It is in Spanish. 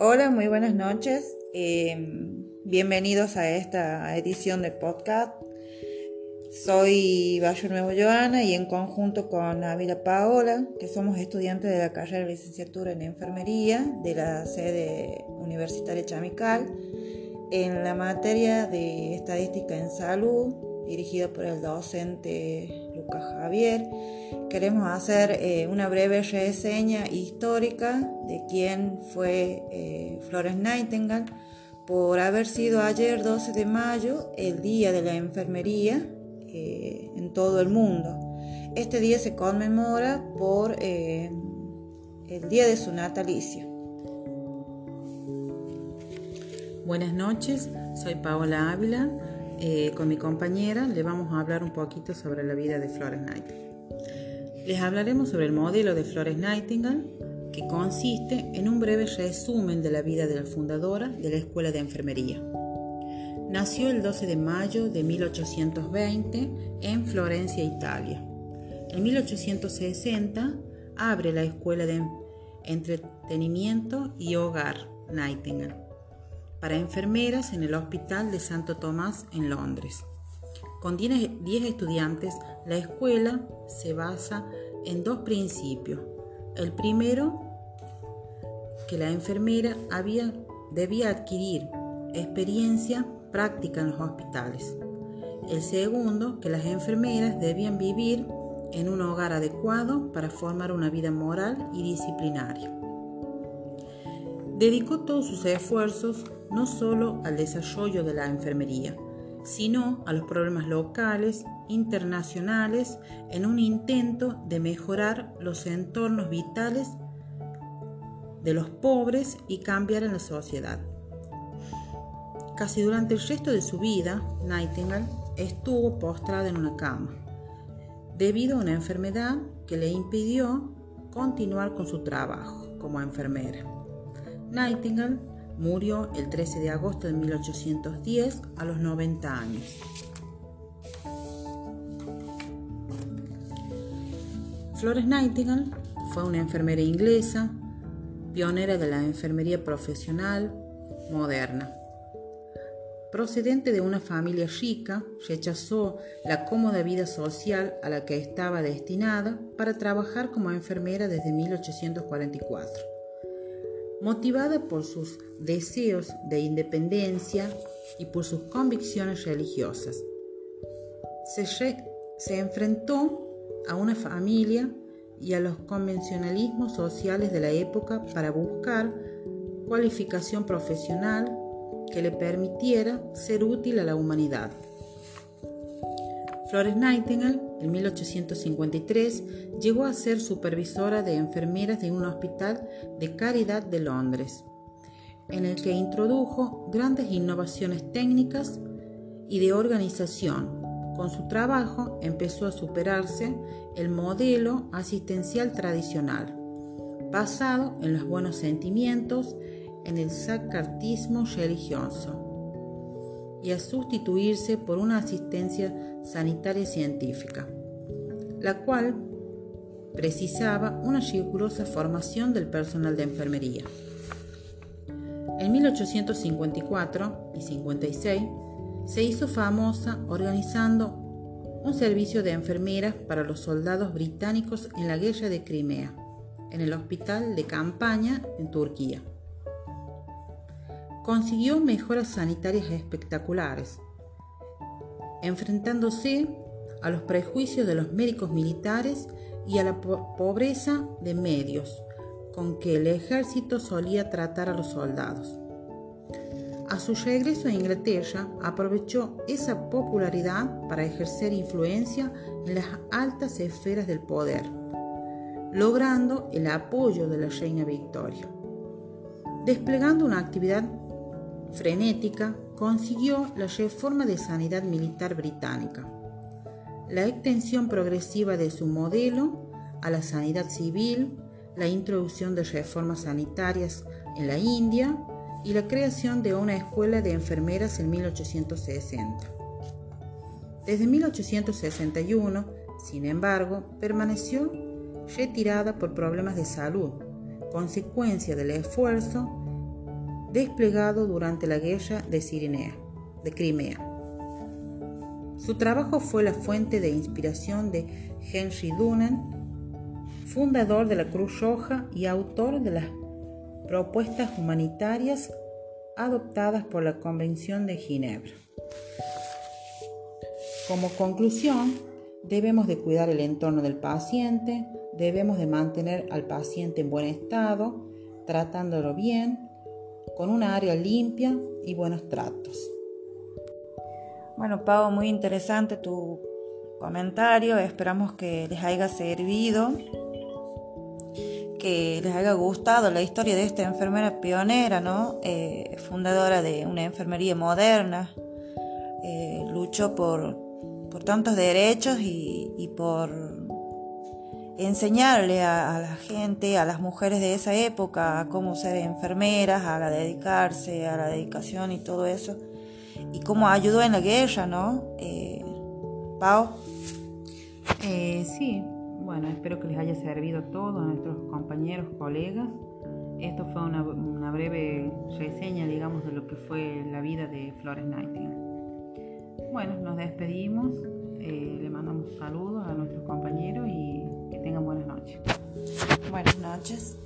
Hola, muy buenas noches. Eh, bienvenidos a esta edición de podcast. Soy Bayo Nuevo Joana y en conjunto con Ávila Paola, que somos estudiantes de la carrera de licenciatura en enfermería de la sede universitaria Chamical, en la materia de estadística en salud dirigida por el docente Javier. Queremos hacer eh, una breve reseña histórica de quién fue eh, Flores Nightingale por haber sido ayer 12 de mayo el Día de la Enfermería eh, en todo el mundo. Este día se conmemora por el día de su natalicio. Buenas noches, soy Paola Ávila eh, con mi compañera le vamos a hablar un poquito sobre la vida de Flores Nightingale. Les hablaremos sobre el modelo de Flores Nightingale, que consiste en un breve resumen de la vida de la fundadora de la Escuela de Enfermería. Nació el 12 de mayo de 1820 en Florencia, Italia. En 1860 abre la Escuela de Entretenimiento y Hogar Nightingale para enfermeras en el Hospital de Santo Tomás en Londres. Con 10 estudiantes, la escuela se basa en dos principios. El primero, que la enfermera había, debía adquirir experiencia práctica en los hospitales. El segundo, que las enfermeras debían vivir en un hogar adecuado para formar una vida moral y disciplinaria. Dedicó todos sus esfuerzos no solo al desarrollo de la enfermería, sino a los problemas locales, internacionales, en un intento de mejorar los entornos vitales de los pobres y cambiar en la sociedad. Casi durante el resto de su vida, Nightingale estuvo postrada en una cama, debido a una enfermedad que le impidió continuar con su trabajo como enfermera. Nightingale Murió el 13 de agosto de 1810 a los 90 años. Flores Nightingale fue una enfermera inglesa, pionera de la enfermería profesional moderna. Procedente de una familia rica, rechazó la cómoda vida social a la que estaba destinada para trabajar como enfermera desde 1844 motivada por sus deseos de independencia y por sus convicciones religiosas. Se, enfrentó a una familia y a los convencionalismos sociales de la época para buscar cualificación profesional que le permitiera ser útil a la humanidad. Flores Nightingale, en 1853, llegó a ser supervisora de enfermeras de un hospital de caridad de Londres, en el que introdujo grandes innovaciones técnicas y de organización. Con su trabajo empezó a superarse el modelo asistencial tradicional, basado en los buenos sentimientos, en el sacartismo religioso y a sustituirse por una asistencia sanitaria científica, la cual precisaba una rigurosa formación del personal de enfermería. En 1854 y 56 se hizo famosa organizando un servicio de enfermeras para los soldados británicos en la guerra de Crimea, en el hospital de campaña en Turquía consiguió mejoras sanitarias espectaculares, enfrentándose a los prejuicios de los médicos militares y a la pobreza de medios con que el ejército solía tratar a los soldados. A su regreso a Inglaterra, aprovechó esa popularidad para ejercer influencia en las altas esferas del poder, logrando el apoyo de la reina Victoria. Desplegando una actividad frenética, consiguió la reforma de sanidad militar británica, la extensión progresiva de su modelo a la sanidad civil, la introducción de reformas sanitarias en la India y la creación de una escuela de enfermeras en 1860. Desde 1861, sin embargo, permaneció retirada por problemas de salud, consecuencia del esfuerzo desplegado durante la guerra de Cirinea, de Crimea. Su trabajo fue la fuente de inspiración de Henry Dunant, fundador de la Cruz Roja y autor de las propuestas humanitarias adoptadas por la Convención de Ginebra. Como conclusión, debemos de cuidar el entorno del paciente, debemos de mantener al paciente en buen estado, tratándolo bien, con una área limpia y buenos tratos. Bueno, Pau, muy interesante tu comentario. Esperamos que les haya servido, que les haya gustado la historia de esta enfermera pionera, ¿no? Eh, fundadora de una enfermería moderna. Eh, luchó por, por, tantos derechos y, por enseñarle a, la gente, a las mujeres de esa época, a cómo ser enfermeras, a dedicarse, a la dedicación y todo eso y cómo ayudó en la guerra, ¿no? Eh, Pau. Eh, sí, bueno, espero que les haya servido todo a nuestros compañeros, colegas. Esto fue una, breve reseña, digamos, de lo que fue la vida de Flores Nightingale. Bueno, nos despedimos, eh, le mandamos saludos a nuestros compañeros y que tengan buenas noches. Buenas noches.